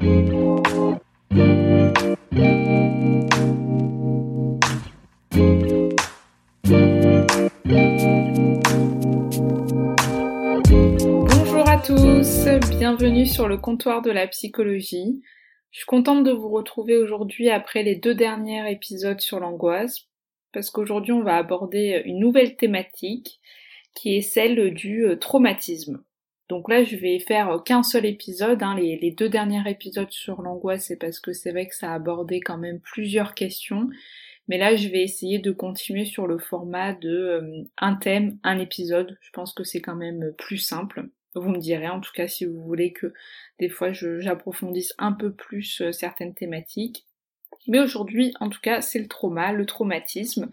Bonjour à tous, bienvenue sur le comptoir de la psychologie. Je suis contente de vous retrouver aujourd'hui après les deux derniers épisodes sur l'angoisse, parce qu'aujourd'hui on va aborder une nouvelle thématique qui est celle du euh, traumatisme. Donc là je vais faire qu'un seul épisode, hein. les, deux derniers épisodes sur l'angoisse c'est parce que c'est vrai que ça a abordé quand même plusieurs questions, mais là je vais essayer de continuer sur le format de euh, un thème, un épisode, je pense que c'est quand même plus simple. Vous me direz en tout cas si vous voulez que des fois j'approfondisse un peu plus euh, certaines thématiques. Mais aujourd'hui, en tout cas, c'est le trauma, le traumatisme,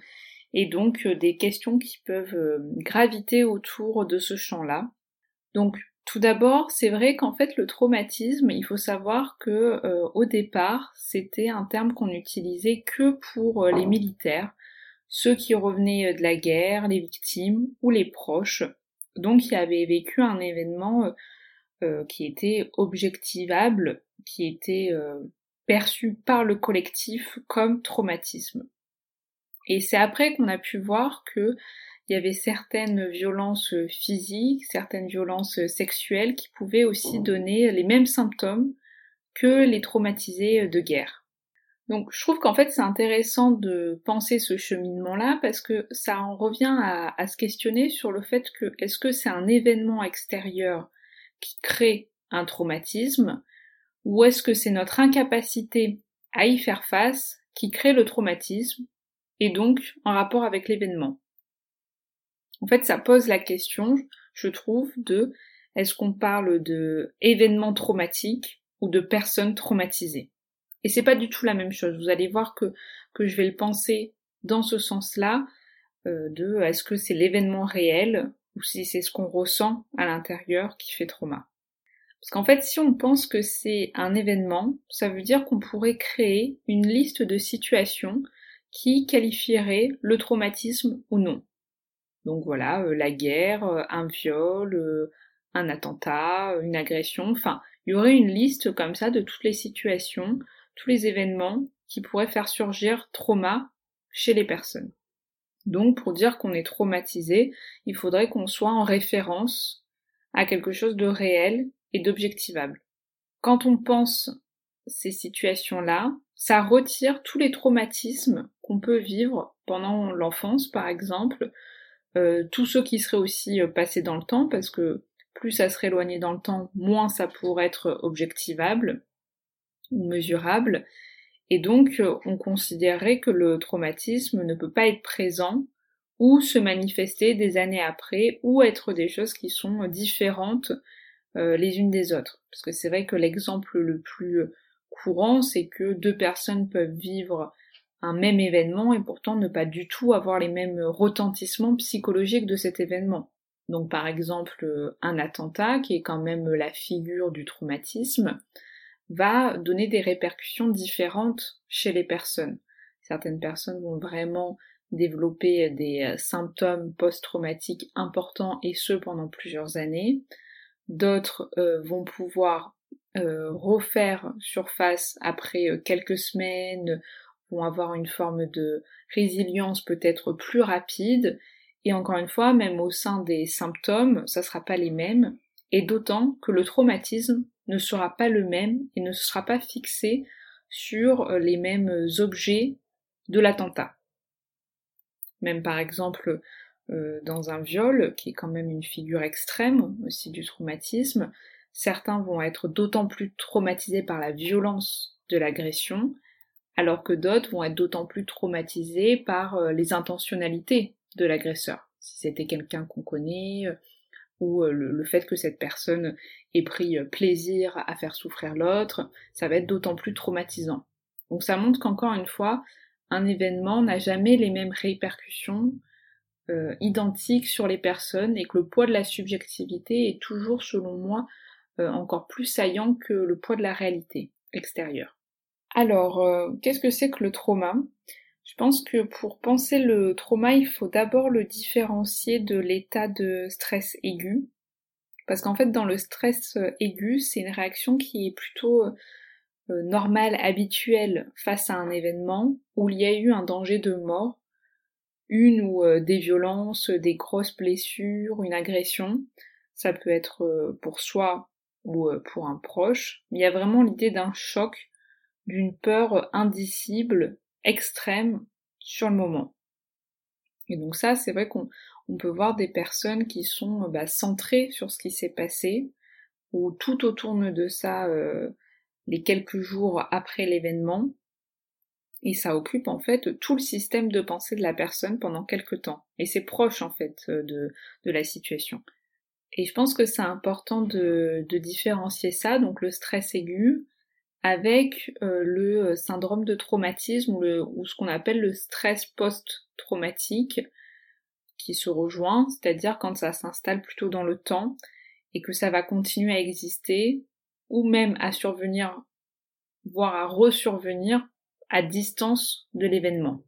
et donc euh, des questions qui peuvent graviter autour de ce champ-là. Donc, tout d'abord, c'est vrai qu'en fait, le traumatisme, il faut savoir que au départ, c'était un terme qu'on utilisait que pour les militaires, ceux qui revenaient de la guerre, les victimes ou les proches, donc qui avaient vécu un événement qui était objectivable, qui était perçu par le collectif comme traumatisme. Et c'est après qu'on a pu voir que il y avait certaines violences physiques, certaines violences sexuelles qui pouvaient aussi donner les mêmes symptômes que les traumatisés de guerre. Donc je trouve qu'en fait c'est intéressant de penser ce cheminement-là parce que ça en revient à, à, se questionner sur le fait que est-ce que c'est un événement extérieur qui crée un traumatisme ou est-ce que c'est notre incapacité à y faire face qui crée le traumatisme et donc en rapport avec l'événement? En fait, ça pose la question, je trouve, de est-ce qu'on parle de événements traumatiques ou de personnes traumatisées? Et c'est pas du tout la même chose. Vous allez voir que, que je vais le penser dans ce sens-là, euh, de est-ce que c'est l'événement réel ou si c'est ce qu'on ressent à l'intérieur qui fait trauma? Parce qu'en fait, si on pense que c'est un événement, ça veut dire qu'on pourrait créer une liste de situations qui qualifieraient le traumatisme ou non. Donc voilà, euh, la guerre, euh, un viol, euh, un attentat, une agression, enfin, il y aurait une liste comme ça de toutes les situations, tous les événements qui pourraient faire surgir trauma chez les personnes. Donc pour dire qu'on est traumatisé, il faudrait qu'on soit en référence à quelque chose de réel et d'objectivable. Quand on pense ces situations-là, ça retire tous les traumatismes qu'on peut vivre pendant l'enfance, par exemple, tous ceux qui seraient aussi euh, passés dans le temps, parce que plus ça serait éloigné dans le temps, moins ça pourrait être objectivable ou mesurable, et donc euh, on considérerait que le traumatisme ne peut pas être présent ou se manifester des années après, ou être des choses qui sont différentes euh, les unes des autres. Parce que c'est vrai que l'exemple le plus courant, c'est que deux personnes peuvent vivre un même événement et pourtant ne pas du tout avoir les mêmes retentissements psychologiques de cet événement. Donc par exemple un attentat, qui est quand même la figure du traumatisme, va donner des répercussions différentes chez les personnes. Certaines personnes vont vraiment développer des symptômes post-traumatiques importants et ce pendant plusieurs années d'autres euh, vont pouvoir euh, refaire surface après euh, quelques semaines, vont avoir une forme de résilience peut-être plus rapide, et encore une fois, même au sein des symptômes, ça sera pas les mêmes, et d'autant que le traumatisme ne sera pas le même et ne sera pas fixé sur les mêmes objets de l'attentat. Même par exemple, euh, dans un viol, qui est quand même une figure extrême aussi du traumatisme, certains vont être d'autant plus traumatisés par la violence de l'agression, alors que d'autres vont être d'autant plus traumatisés par euh, les intentionnalités de l'agresseur. Si c'était quelqu'un qu'on connaît, ou le, fait que cette personne ait pris plaisir à faire souffrir l'autre, ça va être d'autant plus traumatisant. Donc ça montre qu'encore une fois, un événement n'a jamais les mêmes répercussions euh, identiques sur les personnes et que le poids de la subjectivité est toujours, selon moi, euh, encore plus saillant que le poids de la réalité extérieure. Alors, euh, qu'est-ce que c'est que le trauma? Je pense que pour penser le trauma, il faut d'abord le différencier de l'état de stress aigu. Parce qu'en fait, dans le stress aigu, c'est une réaction qui est plutôt normale, habituelle face à un événement où il y a eu un danger de mort une ou euh, des violences, des grosses blessures, une agression. Ça peut être euh, pour soi ou euh, pour un proche. Il y a vraiment l'idée d'un choc, d'une peur indicible, extrême sur le moment. Et donc ça, c'est vrai qu'on peut voir des personnes qui sont bah, centrées sur ce qui s'est passé, ou tout autour de ça les quelques jours après l'événement, et ça occupe en fait tout le système de pensée de la personne pendant quelque temps. Et c'est proche en fait euh, de, de, la situation. Et je pense que c'est important de, de, différencier ça, donc le stress aigu, avec euh, le syndrome de traumatisme ou, ou ce qu'on appelle le stress post-traumatique qui se rejoint, c'est-à-dire quand ça s'installe plutôt dans le temps et que ça va continuer à exister ou même à survenir, voire à resurvenir à distance de l'événement.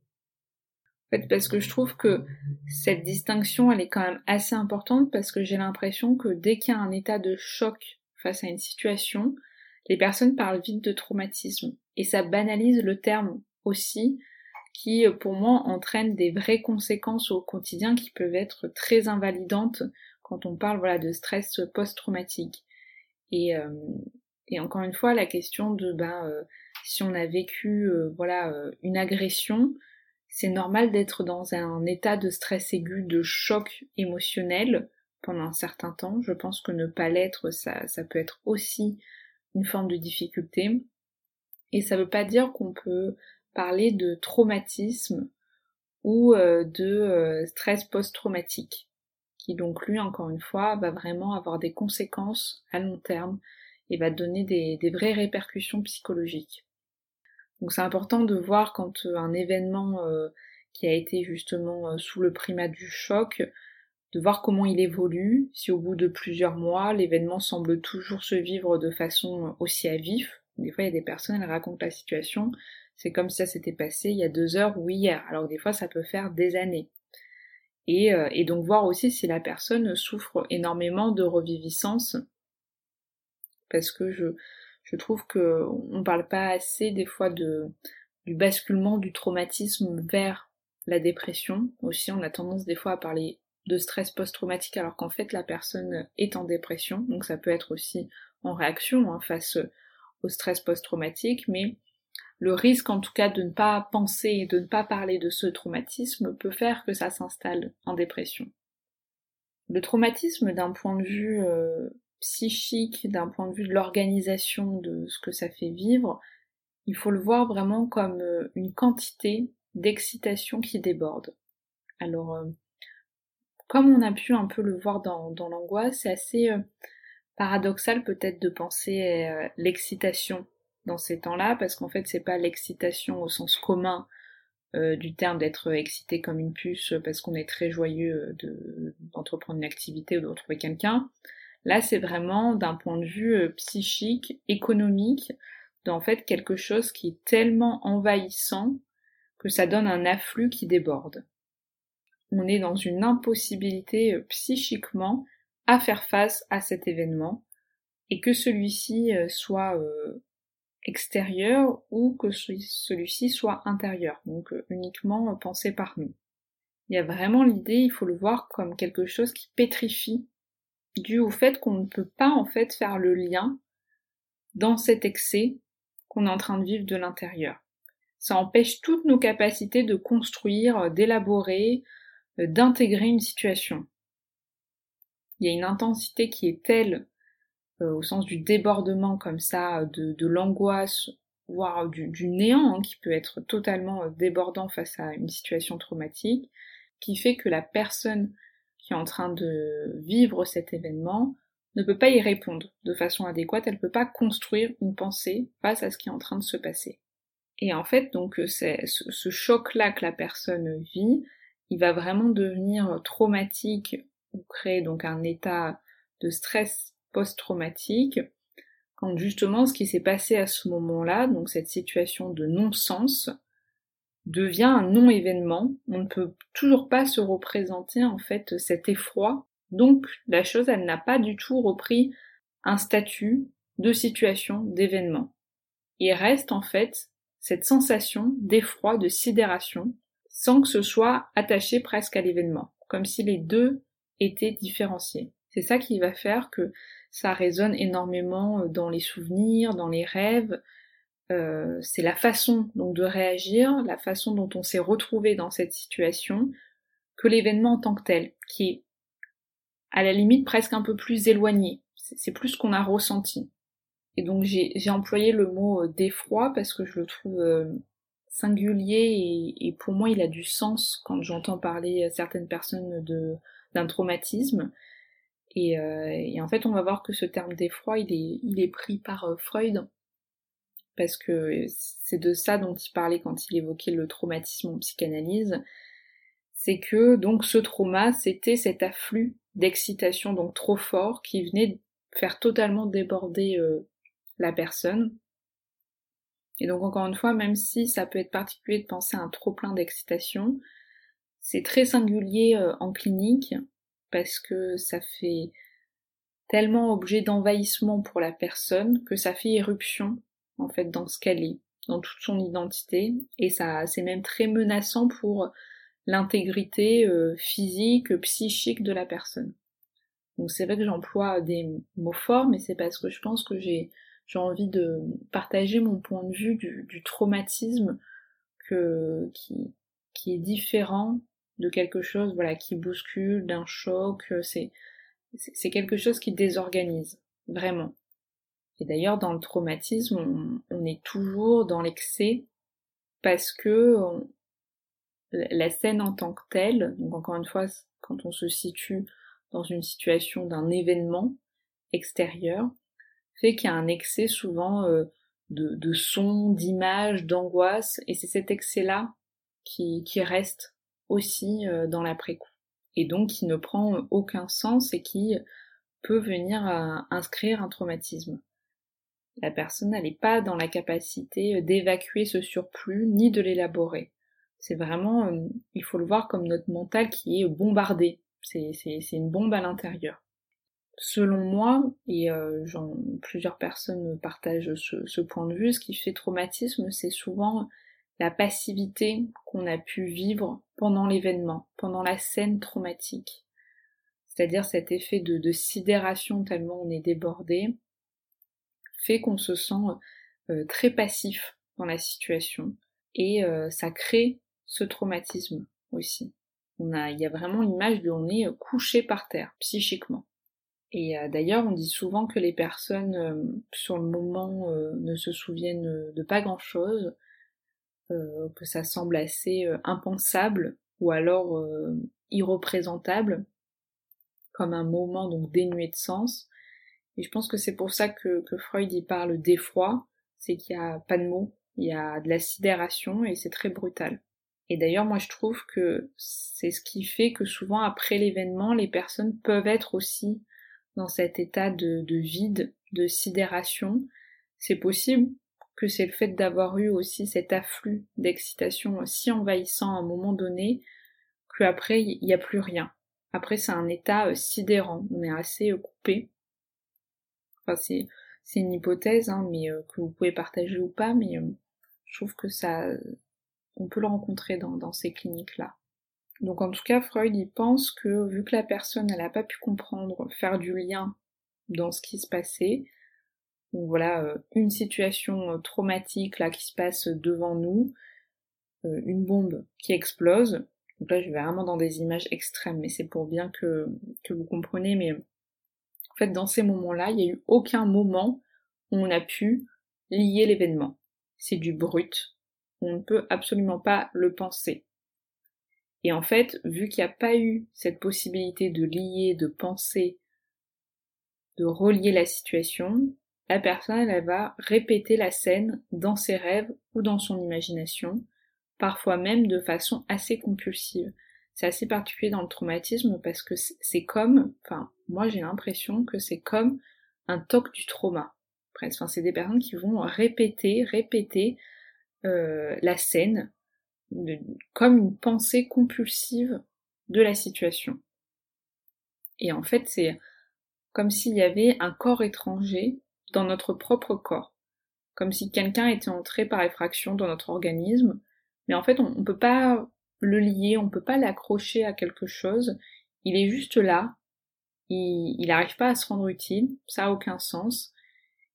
En fait, parce que je trouve que cette distinction, elle est quand même assez importante parce que j'ai l'impression que dès qu'il y a un état de choc face à une situation, les personnes parlent vite de traumatisme. Et ça banalise le terme aussi, qui pour moi entraîne des vraies conséquences au quotidien qui peuvent être très invalidantes quand on parle voilà de stress post-traumatique. Et, euh, et encore une fois, la question de ben euh, si on a vécu euh, voilà euh, une agression, c'est normal d'être dans un état de stress aigu, de choc émotionnel pendant un certain temps. Je pense que ne pas l'être, ça, ça peut être aussi une forme de difficulté. Et ça ne veut pas dire qu'on peut parler de traumatisme ou euh, de stress post-traumatique, qui donc lui, encore une fois, va vraiment avoir des conséquences à long terme et va donner des, vraies répercussions psychologiques. Donc c'est important de voir quand euh, un événement euh, qui a été justement euh, sous le primat du choc, de voir comment il évolue, si au bout de plusieurs mois l'événement semble toujours se vivre de façon aussi à vif. Des fois il y a des personnes, elles racontent la situation, c'est comme si ça s'était passé il y a deux heures ou hier, alors des fois ça peut faire des années. Et, et donc voir aussi si la personne souffre énormément de reviviscence, parce que je, je trouve que on parle pas assez des fois de du basculement du traumatisme vers la dépression. Aussi, on a tendance des fois à parler de stress post-traumatique alors qu'en fait la personne est en dépression. Donc ça peut être aussi en réaction hein, face au stress post-traumatique, mais le risque en tout cas de ne pas penser et de ne pas parler de ce traumatisme peut faire que ça s'installe en dépression. Le traumatisme d'un point de vue euh, psychique, d'un point de vue de l'organisation de ce que ça fait vivre, il faut le voir vraiment comme euh, une quantité d'excitation qui déborde. Alors, euh, comme on a pu un peu le voir dans, l'angoisse, c'est assez euh, paradoxal peut-être de penser à l'excitation dans ces temps-là, parce qu'en fait c'est pas l'excitation au sens commun du terme d'être excité comme une puce parce qu'on est très joyeux d'entreprendre une activité ou de retrouver quelqu'un. Là, c'est vraiment d'un point de vue euh, psychique, économique, d'en fait quelque chose qui est tellement envahissant que ça donne un afflux qui déborde. On est dans une impossibilité euh, psychiquement à faire face à cet événement et que celui-ci euh, soit extérieur ou que celui-ci soit intérieur, donc uniquement pensé par nous. Il y a vraiment l'idée, il faut le voir comme quelque chose qui pétrifie dû au fait qu'on ne peut pas en fait faire le lien dans cet excès qu'on est en train de vivre de l'intérieur. Ça empêche toutes nos capacités de construire, d'élaborer, euh, d'intégrer une situation. Il y a une intensité qui est telle, euh, au sens du débordement comme ça, de, l'angoisse, voire du, néant, hein, qui peut être totalement euh, débordant face à une situation traumatique, qui fait que la personne qui est en train de vivre cet événement ne peut pas y répondre de façon adéquate, elle ne peut pas construire une pensée face à ce qui est en train de se passer. Et en fait, donc, c'est ce choc-là que la personne vit, il va vraiment devenir traumatique ou créer donc un état de stress post-traumatique quand justement ce qui s'est passé à ce moment-là, donc cette situation de non-sens, devient un non-événement. On ne peut toujours pas se représenter en fait cet effroi. Donc la chose, elle n'a pas du tout repris un statut de situation, d'événement. Il reste en fait cette sensation d'effroi, de sidération, sans que ce soit attaché presque à l'événement, comme si les deux étaient différenciés. C'est ça qui va faire que ça résonne énormément euh, dans les souvenirs, dans les rêves. Euh, c'est la façon donc de réagir, la façon dont on s'est retrouvé dans cette situation, que l'événement en tant que tel, qui est à la limite presque un peu plus éloigné. C'est plus ce qu'on a ressenti. Et donc j'ai employé le mot euh, d'effroi parce que je le trouve singulier et, pour moi il a du sens quand j'entends parler à certaines personnes d'un traumatisme. Euh, et, en fait, on va voir que ce terme d'effroi, il est, il est pris par euh, Freud, parce que c'est de ça dont il parlait quand il évoquait le traumatisme en psychanalyse. C'est que donc ce trauma, c'était cet afflux d'excitation donc trop fort qui venait faire totalement déborder euh, la personne. Et donc encore une fois, même si ça peut être particulier de penser à un trop plein d'excitation, c'est très singulier en clinique parce que ça fait tellement objet d'envahissement pour la personne que ça fait éruption en fait dans ce qu'elle est, dans toute son identité et ça c'est même très menaçant pour l'intégrité euh, physique, psychique de la personne. Donc c'est vrai que j'emploie des mots forts, mais c'est parce que je pense que j'ai j'ai envie de partager mon point de vue du, du traumatisme que, qui, qui est différent de quelque chose voilà qui bouscule, d'un choc, euh, c'est c'est quelque chose qui désorganise vraiment. Et d'ailleurs dans le traumatisme, on, est toujours dans l'excès parce que la scène en tant que telle, donc encore une fois, quand on se situe dans une situation d'un événement extérieur, fait qu'il y a un excès souvent euh, de, de sons, d'images, d'angoisse, et c'est cet excès-là qui, qui reste aussi euh, dans l'après-coup. Et donc qui ne prend aucun sens et qui peut venir inscrire un traumatisme. La personne n'est pas dans la capacité d'évacuer ce surplus ni de l'élaborer. C'est vraiment, euh, il faut le voir comme notre mental qui est bombardé. C'est une bombe à l'intérieur. Selon moi, et euh, plusieurs personnes partagent ce, ce, point de vue, ce qui fait traumatisme, c'est souvent la passivité qu'on a pu vivre pendant l'événement, pendant la scène traumatique. C'est-à-dire cet effet de, sidération tellement on est débordé, fait qu'on se sent euh, très passif dans la situation et euh, ça crée ce traumatisme aussi. A, il y a vraiment l'image de on est couché par terre psychiquement. Et euh, d'ailleurs, on dit souvent que les personnes sur le moment ne se souviennent de pas grand-chose, euh, que ça semble assez euh, impensable ou alors euh, irreprésentable, comme un moment donc dénué de sens. Et je pense que c'est pour ça que, que Freud y parle d'effroi, c'est qu'il n'y a pas de mots, il y a de la sidération et c'est très brutal. Et d'ailleurs, moi je trouve que c'est ce qui fait que souvent après l'événement, les personnes peuvent être aussi dans cet état de, de vide, de sidération. C'est possible que c'est le fait d'avoir eu aussi cet afflux d'excitation si envahissant à un moment donné, qu'après il n'y a plus rien. Après c'est un état euh, sidérant, on est assez euh, coupé. Enfin c'est une hypothèse, hein, mais euh, que vous pouvez partager ou pas, mais je trouve que ça on peut le rencontrer dans, dans ces cliniques-là. Donc en tout cas, Freud il pense que vu que la personne elle n'a pas pu comprendre, faire du lien dans ce qui se passait, donc voilà, euh, une situation euh, traumatique là qui se passe devant nous, euh, une bombe qui explose. Donc là, je vais vraiment dans des images extrêmes, mais c'est pour bien que, que vous compreniez. Mais en fait, dans ces moments-là, il n'y a eu aucun moment où on a pu lier l'événement. C'est du brut. On ne peut absolument pas le penser. Et en fait, vu qu'il n'y a pas eu cette possibilité de lier, de penser, de relier la situation, la personne, elle va répéter la scène dans ses rêves ou dans son imagination, parfois même de façon assez compulsive. C'est assez particulier dans le traumatisme parce que c'est comme, enfin, moi j'ai l'impression que c'est comme un toc du trauma. Enfin, c'est des personnes qui vont répéter, répéter euh, la scène comme une pensée compulsive de la situation. Et en fait, c'est comme s'il y avait un corps étranger dans notre propre corps, comme si quelqu'un était entré par effraction dans notre organisme, mais en fait on ne peut pas le lier, on ne peut pas l'accrocher à quelque chose, il est juste là, il n'arrive pas à se rendre utile, ça a aucun sens,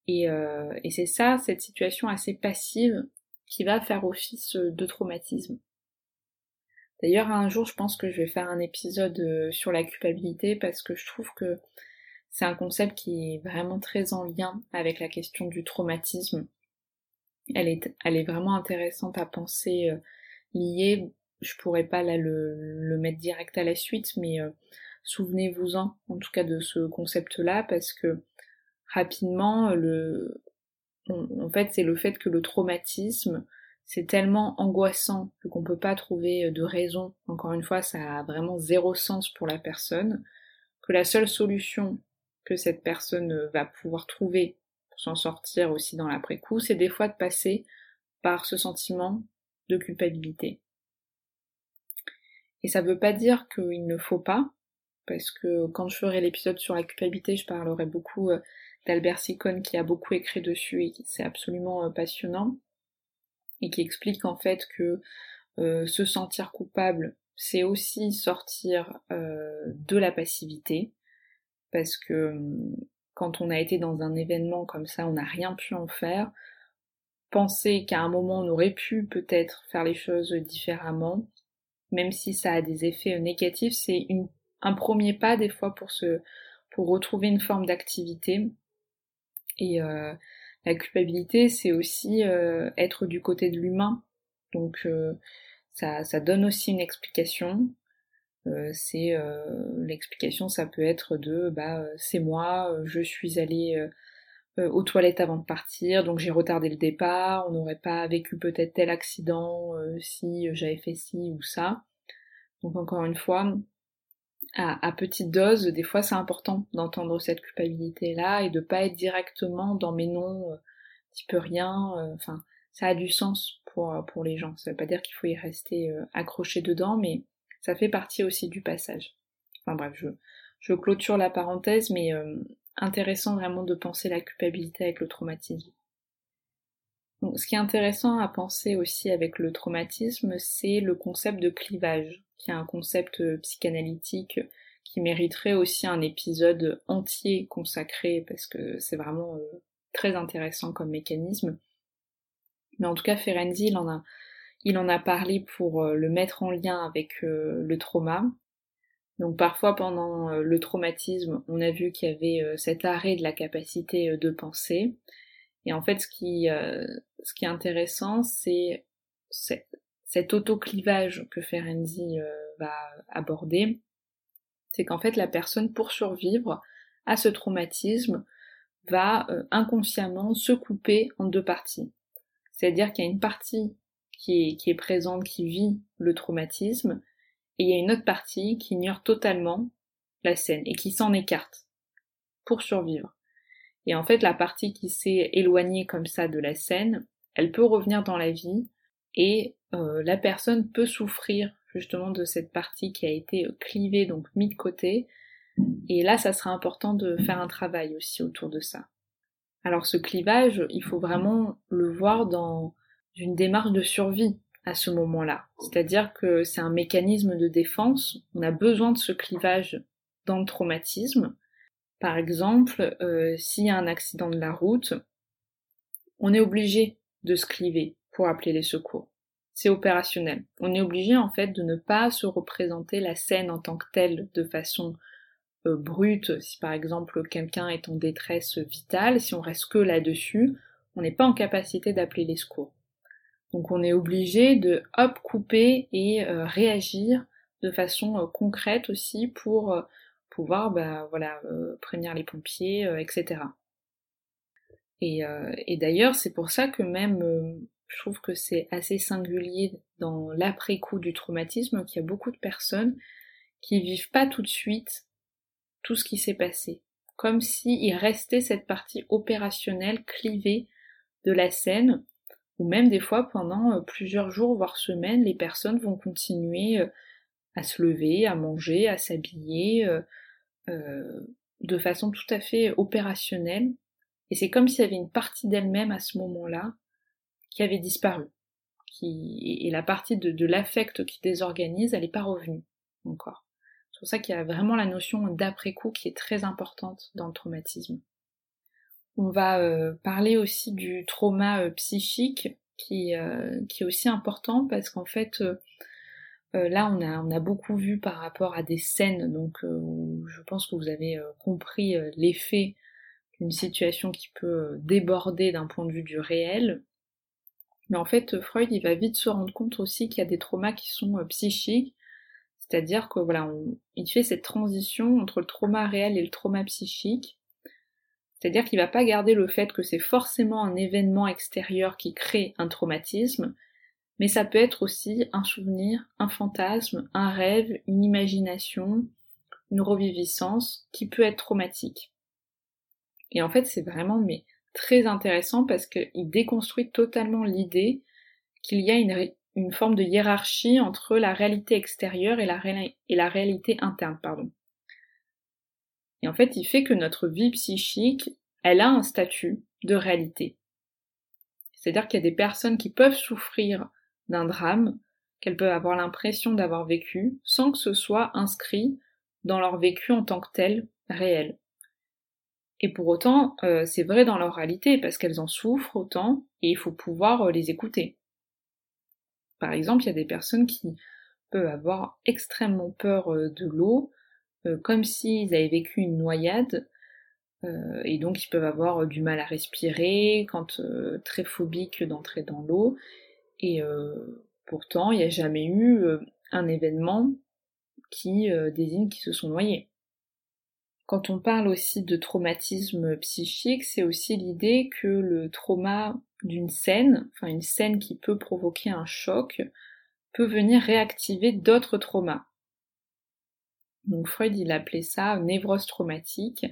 euh, et c'est ça, cette situation assez passive qui va faire office de traumatisme. D'ailleurs, un jour, je pense que je vais faire un épisode euh, sur la culpabilité parce que je trouve que c'est un concept qui est vraiment très en lien avec la question du traumatisme. Elle est, elle est vraiment intéressante à penser euh, liée. Je pourrais pas là le, mettre direct à la suite, mais euh, souvenez-vous-en en tout cas de ce concept-là parce que rapidement le, en fait c'est le fait que le traumatisme c'est tellement angoissant qu'on peut pas trouver de raison. Encore une fois, ça a vraiment zéro sens pour la personne. Que la seule solution que cette personne euh, va pouvoir trouver pour s'en sortir aussi dans l'après-coup, c'est des fois de passer par ce sentiment de culpabilité. Et ça veut pas dire qu'il ne faut pas, parce que quand je ferai l'épisode sur la culpabilité, je parlerai beaucoup euh, d'Albert Sicone qui a beaucoup écrit dessus et c'est absolument euh, passionnant et qui explique en fait que se sentir coupable, c'est aussi sortir de la passivité, parce que hum, quand on a été dans un événement comme ça, on n'a rien pu en faire. Penser qu'à un moment on aurait pu peut-être faire les choses différemment, même si ça a des effets négatifs, c'est un premier pas des fois pour se pour retrouver une forme d'activité. Et euh, la culpabilité, c'est aussi euh, être du côté de l'humain. Donc euh, ça, ça donne aussi une explication. Euh, c'est euh, l'explication, ça peut être de bah c'est moi, je suis allée aux toilettes avant de partir, donc j'ai retardé le départ, on n'aurait pas vécu peut-être tel accident si j'avais fait ci ou ça. Donc encore une fois, à, à petite dose, des fois c'est important d'entendre cette culpabilité-là et de pas être directement dans mes noms, petit peu rien, enfin ça a du sens pour, pour les gens. Ça veut pas dire qu'il faut y rester accroché dedans, mais ça fait partie aussi du passage. Enfin bref, je, je clôture la parenthèse, mais euh, intéressant vraiment de penser la culpabilité avec le traumatisme. Donc, ce qui est intéressant à penser aussi avec le traumatisme, c'est le concept de clivage, qui est un concept euh, psychanalytique qui mériterait aussi un épisode entier consacré parce que c'est vraiment euh, très intéressant comme mécanisme. Mais en tout cas, Ferenczi, il en a il en a parlé pour euh, le mettre en lien avec le trauma. Donc parfois pendant le traumatisme, on a vu qu'il y avait cet arrêt de la capacité de penser. Et en fait, ce qui, ce qui est intéressant, c'est cet autoclivage que Ferenczi va aborder. C'est qu'en fait, la personne, pour survivre à ce traumatisme, va inconsciemment se couper en deux parties. C'est-à-dire qu'il y a une partie qui est, présente, qui vit le traumatisme, et il y a une autre partie qui ignore totalement la scène et qui s'en écarte pour survivre. Et en fait, la partie qui s'est éloignée comme ça de la scène, elle peut revenir dans la vie et euh, la personne peut souffrir justement de cette partie qui a été clivée, donc mise de côté. Et là, ça sera important de faire un travail aussi autour de ça. Alors ce clivage, il faut vraiment le voir dans d'une démarche de survie à ce moment-là. C'est-à-dire que c'est un mécanisme de défense, on a besoin de ce clivage dans le traumatisme. Par exemple, euh, s'il y a un accident de la route, on est obligé de se cliver pour appeler les secours. C'est opérationnel. On est obligé en fait de ne pas se représenter la scène en tant que telle de façon euh, brute. Si par exemple quelqu'un est en détresse vitale, si on reste que là-dessus, on n'est pas en capacité d'appeler les secours. Donc on est obligé de hop couper et euh, réagir de façon concrète aussi pour pouvoir bah, voilà, prévenir les pompiers, etc. Et, et d'ailleurs, c'est pour ça que même je trouve que c'est assez singulier dans l'après-coup du traumatisme qu'il y a beaucoup de personnes qui vivent pas tout de suite tout ce qui s'est passé. Comme s'il restait cette partie opérationnelle clivée de la scène, ou même des fois pendant euh, plusieurs jours, voire semaines, les personnes vont continuer euh, à se lever, à manger, à s'habiller, euh, de façon tout à fait opérationnelle. Et c'est comme s'il y avait une partie d'elle-même à ce moment-là qui avait disparu. Qui, et la partie de, de l'affect qui désorganise, elle n'est pas revenue encore. C'est pour ça qu'il y a vraiment la notion d'après-coup qui est très importante dans le traumatisme. On va euh, parler aussi du trauma euh, psychique qui, euh, qui, est aussi important parce qu'en fait là on a, beaucoup vu par rapport à des scènes donc je pense que vous avez compris l'effet d'une situation qui peut déborder d'un point de vue du réel. Mais en fait, Freud, il va vite se rendre compte aussi qu'il y a des traumas qui sont euh, psychiques, c'est-à-dire que voilà, il fait cette transition entre le trauma réel et le trauma psychique. C'est-à-dire qu'il va pas garder le fait que c'est forcément un événement extérieur qui crée un traumatisme, mais ça peut être aussi un souvenir, un fantasme, un rêve, une imagination, une reviviscence qui peut être traumatique. Et en fait, c'est vraiment très intéressant parce qu'il déconstruit totalement l'idée qu'il y a une, forme de hiérarchie entre la réalité extérieure et la, réalité interne. Et en fait, il fait que notre vie psychique, elle a un statut de réalité. C'est-à-dire qu'il y a des personnes qui peuvent souffrir d'un drame, qu'elles peuvent avoir l'impression d'avoir vécu, sans que ce soit inscrit dans leur vécu en tant que tel réel. Et pour autant, euh, c'est vrai dans leur réalité, parce qu'elles en souffrent autant, et il faut pouvoir euh, les écouter. Par exemple, il y a des personnes qui peuvent avoir extrêmement peur euh, de l'eau, comme s'ils avaient vécu une noyade, et donc ils peuvent avoir du mal à respirer, quand très phobiques d'entrer dans l'eau, et pourtant il n'y a jamais eu un événement qui désigne qu'ils se sont noyés. Quand on parle aussi de traumatisme psychique, c'est aussi l'idée que le trauma d'une scène, enfin une scène qui peut provoquer un choc, peut venir réactiver d'autres traumas. Donc Freud il appelait ça névrose traumatique.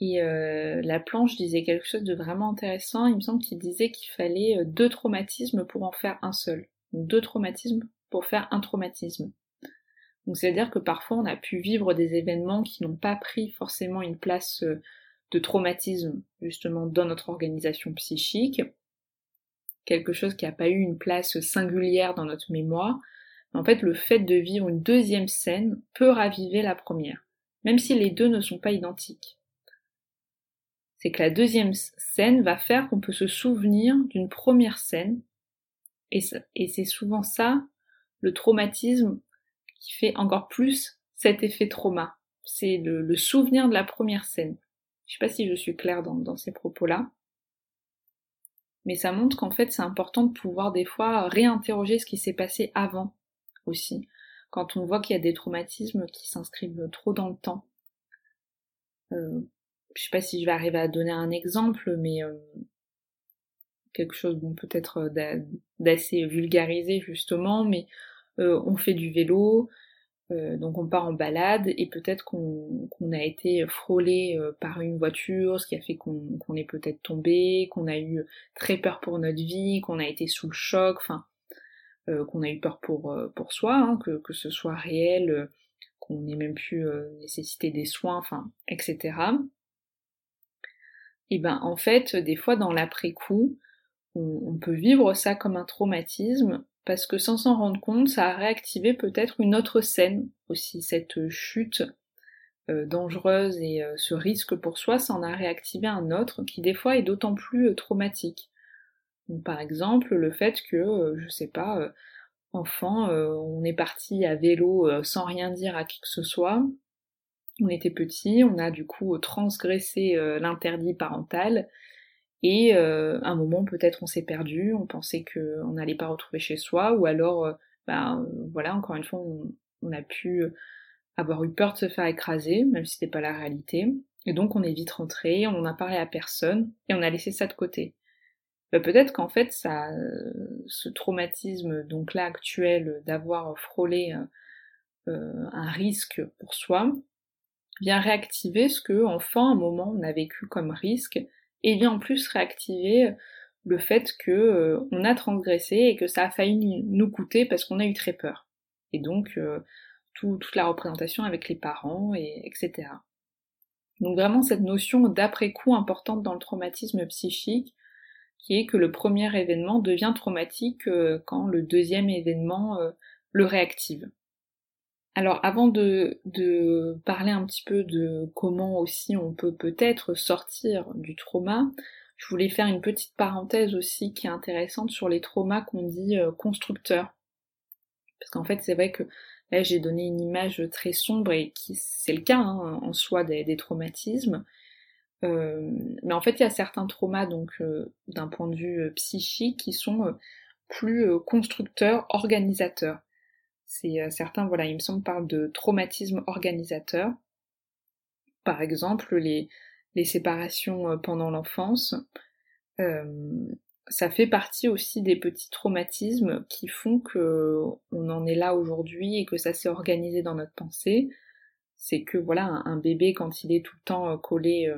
Et euh, la planche disait quelque chose de vraiment intéressant. Il me semble qu'il disait qu'il fallait euh, deux traumatismes pour en faire un seul. Deux traumatismes pour faire un traumatisme. Donc c'est-à-dire que parfois on a pu vivre des événements qui n'ont pas pris forcément une place euh, de traumatisme justement dans notre organisation psychique, quelque chose qui n'a pas eu une place singulière dans notre mémoire. Mais en fait, le fait de vivre une deuxième scène peut raviver la première, même si les deux ne sont pas identiques. C'est que la deuxième scène va faire qu'on peut se souvenir d'une première scène, et c'est souvent ça, le traumatisme qui fait encore plus cet effet trauma. C'est le, souvenir de la première scène. Je sais pas si je suis claire dans, ces propos-là. Mais ça montre qu'en fait c'est important de pouvoir des fois réinterroger ce qui s'est passé avant aussi. Quand on voit qu'il y a des traumatismes qui s'inscrivent trop dans le temps. Euh, je sais pas si je vais arriver à donner un exemple, mais euh, quelque chose bon peut-être d'assez vulgarisé justement, mais euh, on fait du vélo, euh, donc on part en balade et peut-être qu'on a été frôlé euh, par une voiture, ce qui a fait qu'on est peut-être tombé, qu'on a eu très peur pour notre vie, qu'on a été sous le choc, enfin qu'on a eu peur pour, pour soi, hein, que, que, ce soit réel, qu'on ait même pu nécessiter des soins, enfin, etc. Et ben en fait, des fois dans l'après-coup, on, peut vivre ça comme un traumatisme parce que sans s'en rendre compte, ça a réactivé peut-être une autre scène aussi, cette chute euh, dangereuse et euh, ce risque pour soi, ça en a réactivé un autre qui des fois est d'autant plus euh, traumatique. par exemple, le fait que, je sais pas, enfant, on est parti à vélo sans rien dire à qui que ce soit, on était petit, on a du coup transgressé l'interdit parental, et euh, un moment, peut-être, on s'est perdu, on pensait qu'on n'allait pas retrouver chez soi, ou alors, euh, bah, voilà, encore une fois, on, a pu avoir eu peur de se faire écraser, même si c'était pas la réalité. Et donc on est vite rentré, on a parlé à personne et on a laissé ça de côté. Bah, peut-être qu'en fait ça, ce traumatisme donc là actuel d'avoir frôlé euh, un risque pour soi vient réactiver ce que enfant à un moment on a vécu comme risque et vient en plus réactiver le fait que euh, on a transgressé et que ça a failli nous coûter parce qu'on a eu très peur. Et donc euh, toute la représentation avec les parents et etc. Donc vraiment cette notion d'après-coup importante dans le traumatisme psychique, qui est que le premier événement devient traumatique euh, quand le deuxième événement le réactive. Alors avant de, de, parler un petit peu de comment aussi on peut peut-être sortir du trauma, je voulais faire une petite parenthèse aussi qui est intéressante sur les traumas qu'on dit euh, constructeurs. Parce qu'en fait c'est vrai que là j'ai donné une image très sombre et qui c'est le cas hein, en soi des, traumatismes. Euh, mais en fait il y a certains traumas donc euh, d'un point de vue psychique qui sont plus constructeurs, organisateurs. C'est euh, certains, voilà, il me semble, parlent de traumatisme organisateur. Par exemple, les, les séparations euh, pendant l'enfance. Euh, ça fait partie aussi des petits traumatismes qui font que on en est là aujourd'hui et que ça s'est organisé dans notre pensée. C'est que voilà, un, bébé quand il est tout le temps collé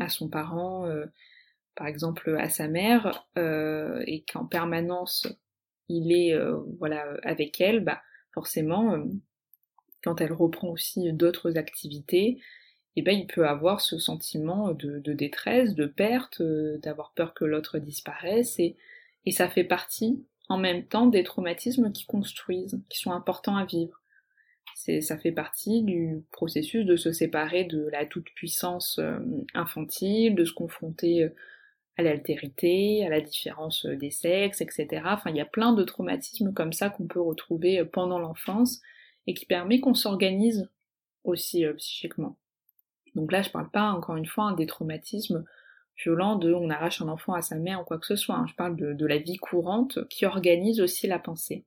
à son parent, par exemple à sa mère, et qu'en permanence il est euh, voilà avec elle, bah forcément euh, quand elle reprend aussi d'autres activités, eh ben il peut avoir ce sentiment de, détresse, de perte, euh, d'avoir peur que l'autre disparaisse, et, et ça fait partie en même temps des traumatismes qui construisent, qui sont importants à vivre. C'est, ça fait partie du processus de se séparer de la toute-puissance infantile, de se confronter à l'altérité, à la différence euh, des sexes, etc. Enfin, il y a plein de traumatismes comme ça qu'on peut retrouver euh, pendant l'enfance et qui permet qu'on s'organise aussi euh, psychiquement. Donc là, je parle pas encore une fois hein, des traumatismes violents de on arrache un enfant à sa mère ou quoi que ce soit. Hein. Je parle de, de la vie courante qui organise aussi la pensée.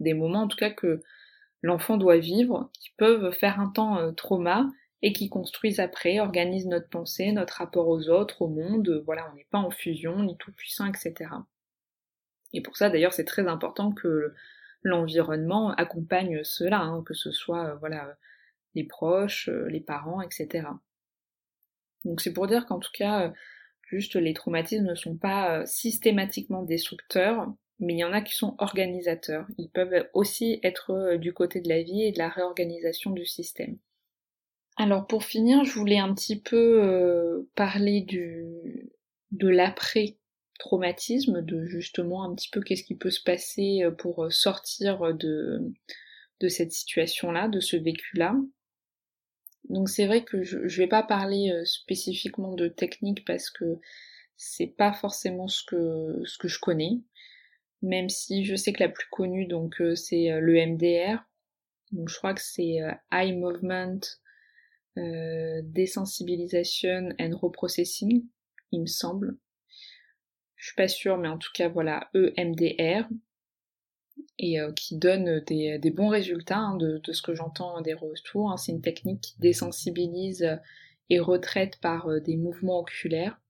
Des moments en tout cas que l'enfant doit vivre, qui peuvent faire un temps trauma et qui construisent après, organisent notre pensée, notre rapport aux autres, au monde, voilà, on n'est pas en fusion, ni tout puissant, etc. Et pour ça d'ailleurs c'est très important que l'environnement accompagne cela, hein, que ce soit euh, voilà les proches, euh, les parents, etc. Donc c'est pour dire qu'en tout cas, euh, juste les traumatismes ne sont pas systématiquement destructeurs, mais il y en a qui sont organisateurs. Ils peuvent aussi être du côté de la vie et de la réorganisation du système. Alors pour finir, je voulais un petit peu euh, parler du, de l'après-traumatisme, de justement un petit peu qu'est-ce qui peut se passer euh, pour euh, sortir de, de cette situation-là, de ce vécu-là. Donc c'est vrai que je, je vais pas parler spécifiquement de technique parce que c'est pas forcément ce que, ce que je connais, même si je sais que la plus connue donc c'est le MDR. Donc je crois que c'est Eye Movement euh, Desensibilisation and Reprocessing, il me semble. Je suis pas sûre, mais en tout cas voilà, EMDR, et euh, qui donne des, bons résultats hein, de, ce que j'entends des retours. Hein. C'est une technique qui désensibilise et retraite par euh, des mouvements oculaires.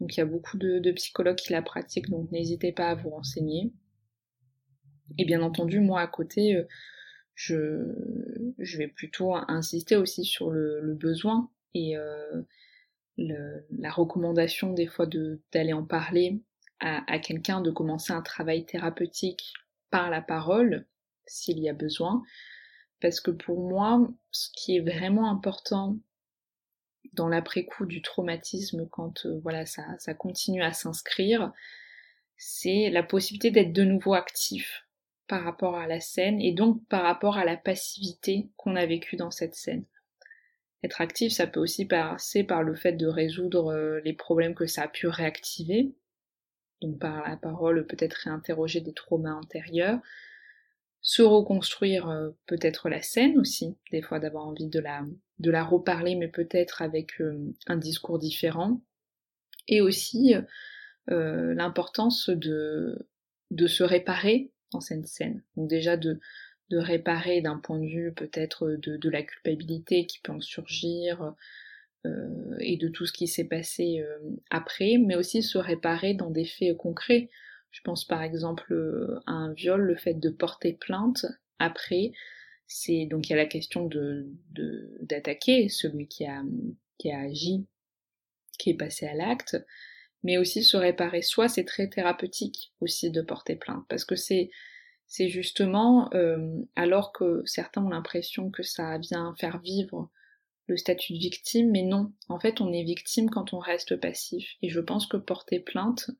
Donc il y a beaucoup de, de psychologues qui la pratiquent, donc n'hésitez pas à vous renseigner. Et bien entendu, moi à côté, euh, je, je vais plutôt insister aussi sur le, besoin et euh, la recommandation des fois d'aller en parler à, à quelqu'un, de commencer un travail thérapeutique par la parole s'il y a besoin. Parce que pour moi, ce qui est vraiment important dans l'après-coup du traumatisme, quand euh, voilà ça, ça continue à s'inscrire, c'est la possibilité d'être de nouveau actif par rapport à la scène et donc par rapport à la passivité qu'on a vécue dans cette scène. Être actif, ça peut aussi passer par le fait de résoudre euh, les problèmes que ça a pu réactiver, donc par la parole peut-être réinterroger des traumas antérieurs, se reconstruire euh, peut-être la scène aussi, des fois d'avoir envie de la, de la reparler mais peut-être avec euh, un discours différent, et aussi l'importance de, de se réparer cette scène. Donc déjà de, de réparer d'un point de vue peut-être de, de, la culpabilité qui peut en surgir euh, et de tout ce qui s'est passé euh, après, mais aussi se réparer dans des faits concrets. Je pense par exemple euh, à un viol, le fait de porter plainte après, c'est donc il y a la question de d'attaquer celui qui a qui a agi, qui est passé à l'acte, mais aussi se réparer soi, c'est très thérapeutique aussi de porter plainte parce que c'est c'est justement euh, alors que certains ont l'impression que ça vient faire vivre le statut de victime, mais non, en fait on est victime quand on reste passif. Et je pense que porter plainte,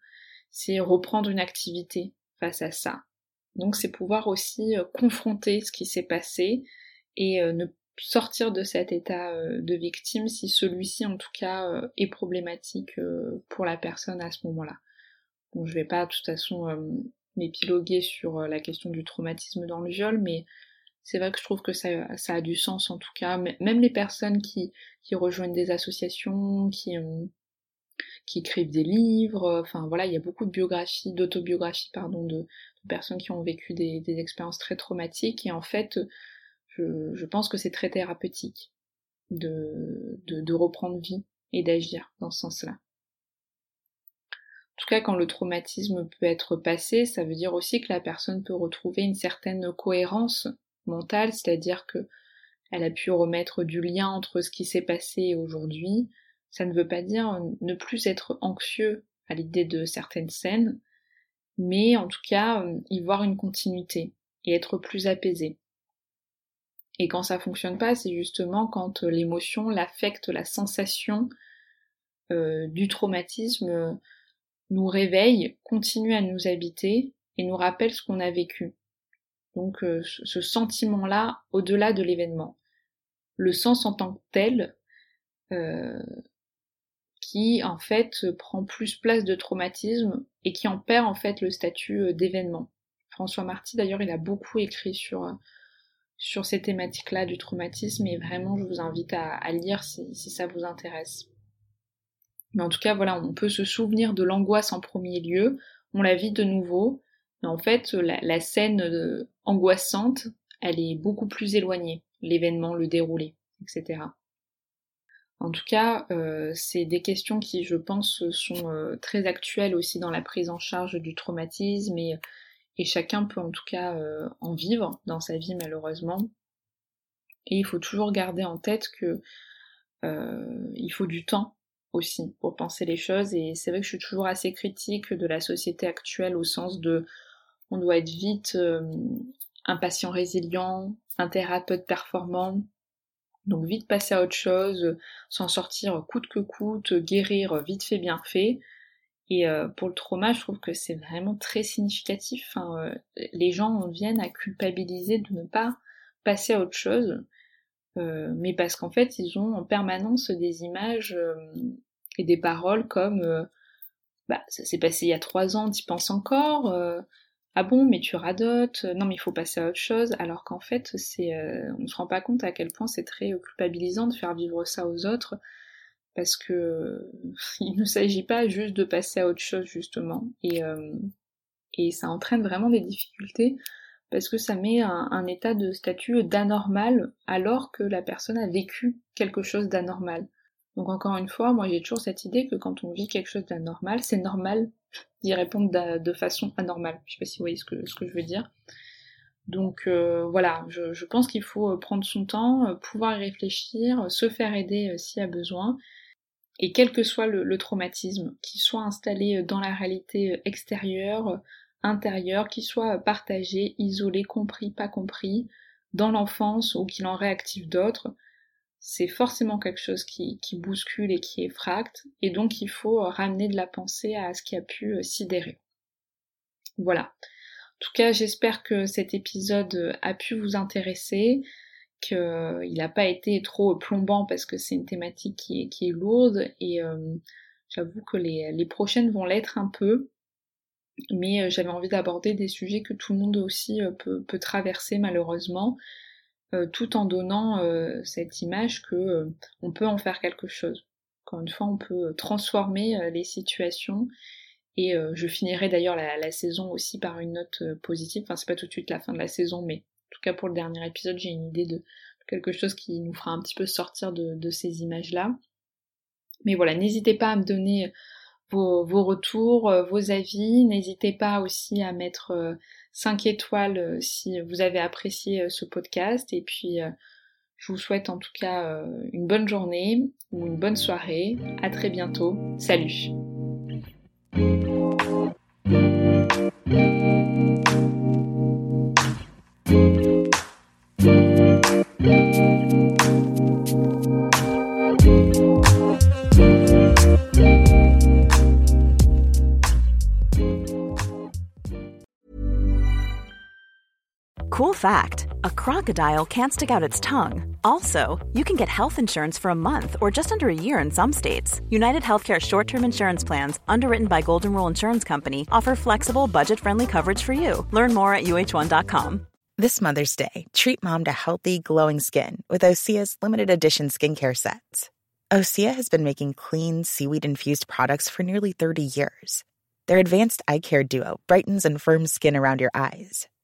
c'est reprendre une activité face à ça. Donc c'est pouvoir aussi euh, confronter ce qui s'est passé et euh, ne sortir de cet état de victime si celui-ci en tout cas est problématique pour la personne à ce moment-là. Bon, je vais pas de toute façon m'épiloguer sur euh, la question du traumatisme dans le viol, mais c'est vrai que je trouve que ça, ça, a du sens en tout cas. Même les personnes qui, qui rejoignent des associations, qui, euh, qui écrivent des livres, enfin voilà, il y a beaucoup de biographies, d'autobiographies, pardon, de, personnes qui ont vécu des, des, expériences très traumatiques, et en fait, je, pense que c'est très thérapeutique de, reprendre vie et d'agir dans ce sens-là. En tout cas, quand le traumatisme peut être passé, ça veut dire aussi que la personne peut retrouver une certaine cohérence mentale, c'est-à-dire que elle a pu remettre du lien entre ce qui s'est passé aujourd'hui. Ça ne veut pas dire ne plus être anxieux à l'idée de certaines scènes, mais en tout cas y voir une continuité et être plus apaisé. Et quand ça fonctionne pas, c'est justement quand l'émotion, l'affect, la sensation euh, du traumatisme nous réveille, continue à nous habiter et nous rappelle ce qu'on a vécu. Donc euh, ce sentiment-là au-delà de l'événement. Le sens en tant que tel, euh, qui en fait prend plus place de traumatisme et qui en perd en fait le statut euh, d'événement. François Marty d'ailleurs il a beaucoup écrit sur, sur ces thématiques-là du traumatisme et vraiment je vous invite à, lire si ça vous intéresse. Mais en tout cas, voilà, on peut se souvenir de l'angoisse en premier lieu, on la vit de nouveau, mais en fait, la, scène euh, angoissante, elle est beaucoup plus éloignée, l'événement, le déroulé, etc. En tout cas, euh, c'est des questions qui, je pense, sont euh, très actuelles aussi dans la prise en charge du traumatisme et chacun peut en tout cas en vivre dans sa vie malheureusement. Et il faut toujours garder en tête que il faut du temps aussi pour penser les choses et c'est vrai que je suis toujours assez critique de la société actuelle au sens de on doit être vite euh, un patient résilient, un thérapeute performant, donc vite passer à autre chose, s'en sortir coûte que coûte, guérir vite fait bien fait. Et euh, pour le trauma, je trouve que c'est vraiment très significatif. Euh, les gens viennent à culpabiliser de ne pas passer à autre chose. mais parce qu'en fait, ils ont en permanence des images et des paroles comme euh, bah ça s'est passé il y a trois ans, t'y penses encore euh, ah bon mais tu radotes non mais il faut passer à autre chose alors qu'en fait c'est euh, on se rend pas compte à quel point c'est très culpabilisant de faire vivre ça aux autres parce que il ne s'agit pas juste de passer à autre chose justement et et ça entraîne vraiment des difficultés parce que ça met un, état de statut d'anormal alors que la personne a vécu quelque chose d'anormal. Donc encore une fois, moi j'ai toujours cette idée que quand on vit quelque chose d'anormal, c'est normal d'y répondre de, façon anormale. Je sais pas si vous voyez ce que, ce que je veux dire. Donc euh, voilà, je, pense qu'il faut euh, prendre son temps, euh, pouvoir y réfléchir, se faire aider s'il y a besoin. Et quel que soit le, traumatisme, qu'il soit installé dans la réalité extérieure, intérieure, qu'il soit partagé, isolé, compris, pas compris, dans l'enfance ou qu'il en réactive d'autres, c'est forcément quelque chose qui, bouscule et qui effracte, et donc il faut euh, ramener de la pensée à ce qui a pu euh, sidérer. Voilà. En tout cas, j'espère que cet épisode euh, a pu vous intéresser, qu'il n'a pas été trop plombant parce que c'est une thématique qui est, lourde, et j'avoue que les, prochaines vont l'être un peu, mais j'avais envie d'aborder des sujets que tout le monde aussi peut, traverser malheureusement, euh, tout en donnant euh, cette image que euh, on peut en faire quelque chose. Encore une fois, on peut transformer les situations et je finirai d'ailleurs la, saison aussi par une note positive. Enfin, c'est pas tout de suite la fin de la saison, mais tout cas pour le dernier épisode, j'ai une idée de quelque chose qui nous fera un petit peu sortir de, ces images-là. Mais voilà, n'hésitez pas à me donner vos, retours, euh, vos avis. N'hésitez pas aussi à mettre 5 étoiles si vous avez apprécié ce podcast. Et puis, je vous souhaite en tout cas une bonne journée ou une bonne soirée. À très bientôt. Salut a crocodile can't stick out its tongue. Also, you can get health insurance for a month or just under a year in some states. United Healthcare short term insurance plans, underwritten by Golden Rule Insurance Company, offer flexible, budget friendly coverage for you. Learn more at uh1.com. This Mother's Day, treat mom to healthy, glowing skin with Osea's limited edition skincare sets. Osea has been making clean, seaweed infused products for nearly 30 years. Their advanced eye care duo brightens and firms skin around your eyes